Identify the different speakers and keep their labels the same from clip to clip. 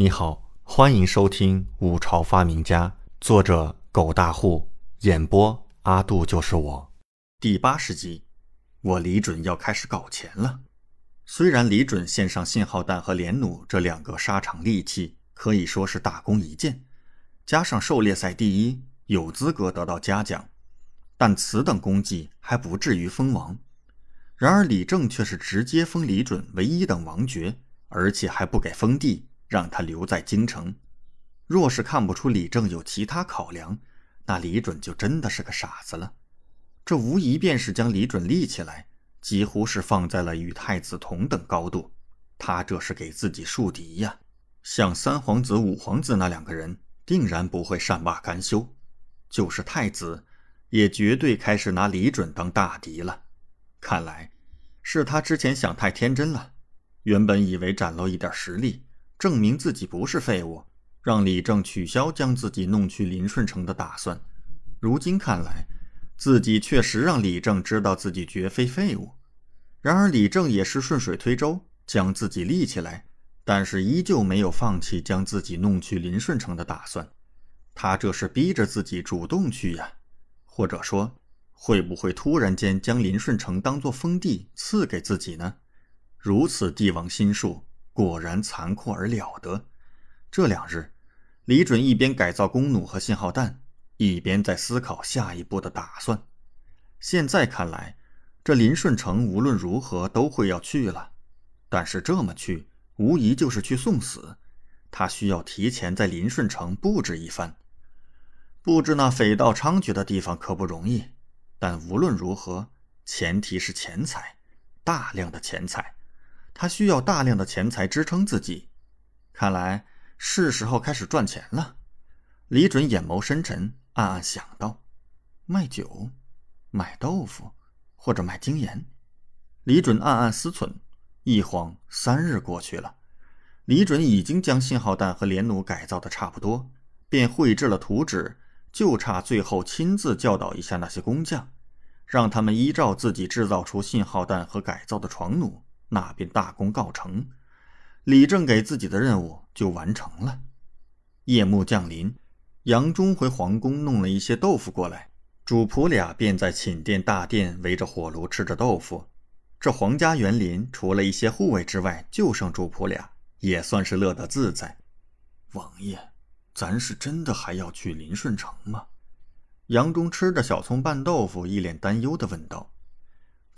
Speaker 1: 你好，欢迎收听《五朝发明家》，作者狗大户，演播阿杜就是我，第八十集。我李准要开始搞钱了。虽然李准献上信号弹和连弩这两个沙场利器可以说是大功一件，加上狩猎赛第一，有资格得到嘉奖，但此等功绩还不至于封王。然而李正却是直接封李准为一等王爵，而且还不给封地。让他留在京城。若是看不出李正有其他考量，那李准就真的是个傻子了。这无疑便是将李准立起来，几乎是放在了与太子同等高度。他这是给自己树敌呀！像三皇子、五皇子那两个人，定然不会善罢甘休。就是太子，也绝对开始拿李准当大敌了。看来是他之前想太天真了。原本以为展露一点实力。证明自己不是废物，让李正取消将自己弄去林顺城的打算。如今看来，自己确实让李正知道自己绝非废物。然而李正也是顺水推舟，将自己立起来，但是依旧没有放弃将自己弄去林顺城的打算。他这是逼着自己主动去呀？或者说，会不会突然间将林顺城当做封地赐给自己呢？如此帝王心术。果然残酷而了得。这两日，李准一边改造弓弩和信号弹，一边在思考下一步的打算。现在看来，这林顺城无论如何都会要去了。但是这么去，无疑就是去送死。他需要提前在林顺城布置一番。布置那匪盗猖獗的地方可不容易，但无论如何，前提是钱财，大量的钱财。他需要大量的钱财支撑自己，看来是时候开始赚钱了。李准眼眸深沉，暗暗想到：卖酒、买豆腐，或者卖精盐。李准暗暗思忖，一晃三日过去了。李准已经将信号弹和连弩改造的差不多，便绘制了图纸，就差最后亲自教导一下那些工匠，让他们依照自己制造出信号弹和改造的床弩。那便大功告成，李正给自己的任务就完成了。夜幕降临，杨忠回皇宫弄了一些豆腐过来，主仆俩便在寝殿大殿围着火炉吃着豆腐。这皇家园林除了一些护卫之外，就剩主仆俩，也算是乐得自在。王爷，咱是真的还要去林顺城吗？杨忠吃着小葱拌豆腐，一脸担忧地问道。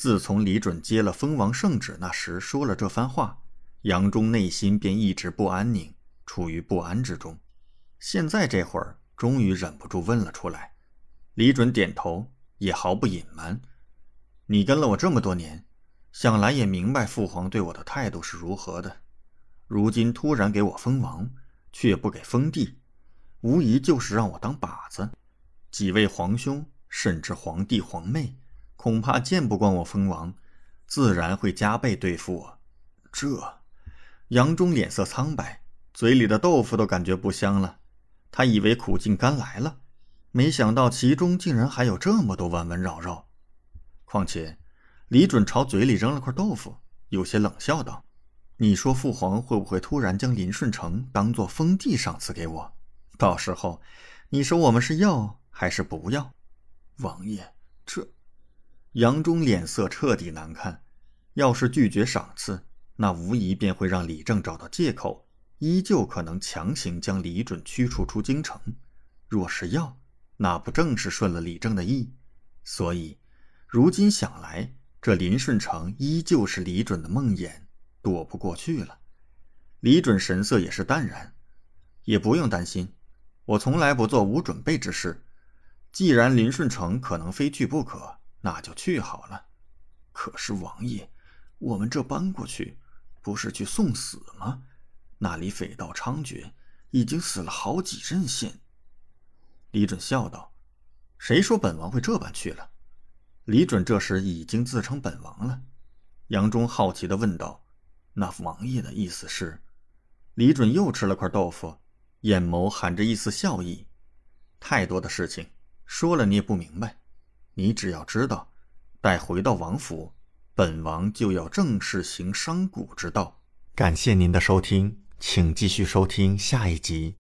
Speaker 1: 自从李准接了封王圣旨那时说了这番话，杨忠内心便一直不安宁，处于不安之中。现在这会儿，终于忍不住问了出来。李准点头，也毫不隐瞒：“你跟了我这么多年，想来也明白父皇对我的态度是如何的。如今突然给我封王，却不给封地，无疑就是让我当靶子。几位皇兄，甚至皇帝、皇妹。”恐怕见不惯我封王，自然会加倍对付我。这，杨忠脸色苍白，嘴里的豆腐都感觉不香了。他以为苦尽甘来了，没想到其中竟然还有这么多弯弯绕绕。况且，李准朝嘴里扔了块豆腐，有些冷笑道：“你说父皇会不会突然将林顺城当做封地赏赐给我？到时候，你说我们是要还是不要？”王爷，这……杨忠脸色彻底难看，要是拒绝赏赐，那无疑便会让李正找到借口，依旧可能强行将李准驱逐出京城。若是要，那不正是顺了李正的意？所以，如今想来，这林顺成依旧是李准的梦魇，躲不过去了。李准神色也是淡然，也不用担心，我从来不做无准备之事。既然林顺成可能非去不可。那就去好了。可是王爷，我们这搬过去，不是去送死吗？那里匪盗猖獗，已经死了好几阵线。李准笑道：“谁说本王会这般去了？”李准这时已经自称本王了。杨忠好奇的问道：“那王爷的意思是？”李准又吃了块豆腐，眼眸含着一丝笑意：“太多的事情，说了你也不明白。”你只要知道，待回到王府，本王就要正式行商贾之道。感谢您的收听，请继续收听下一集。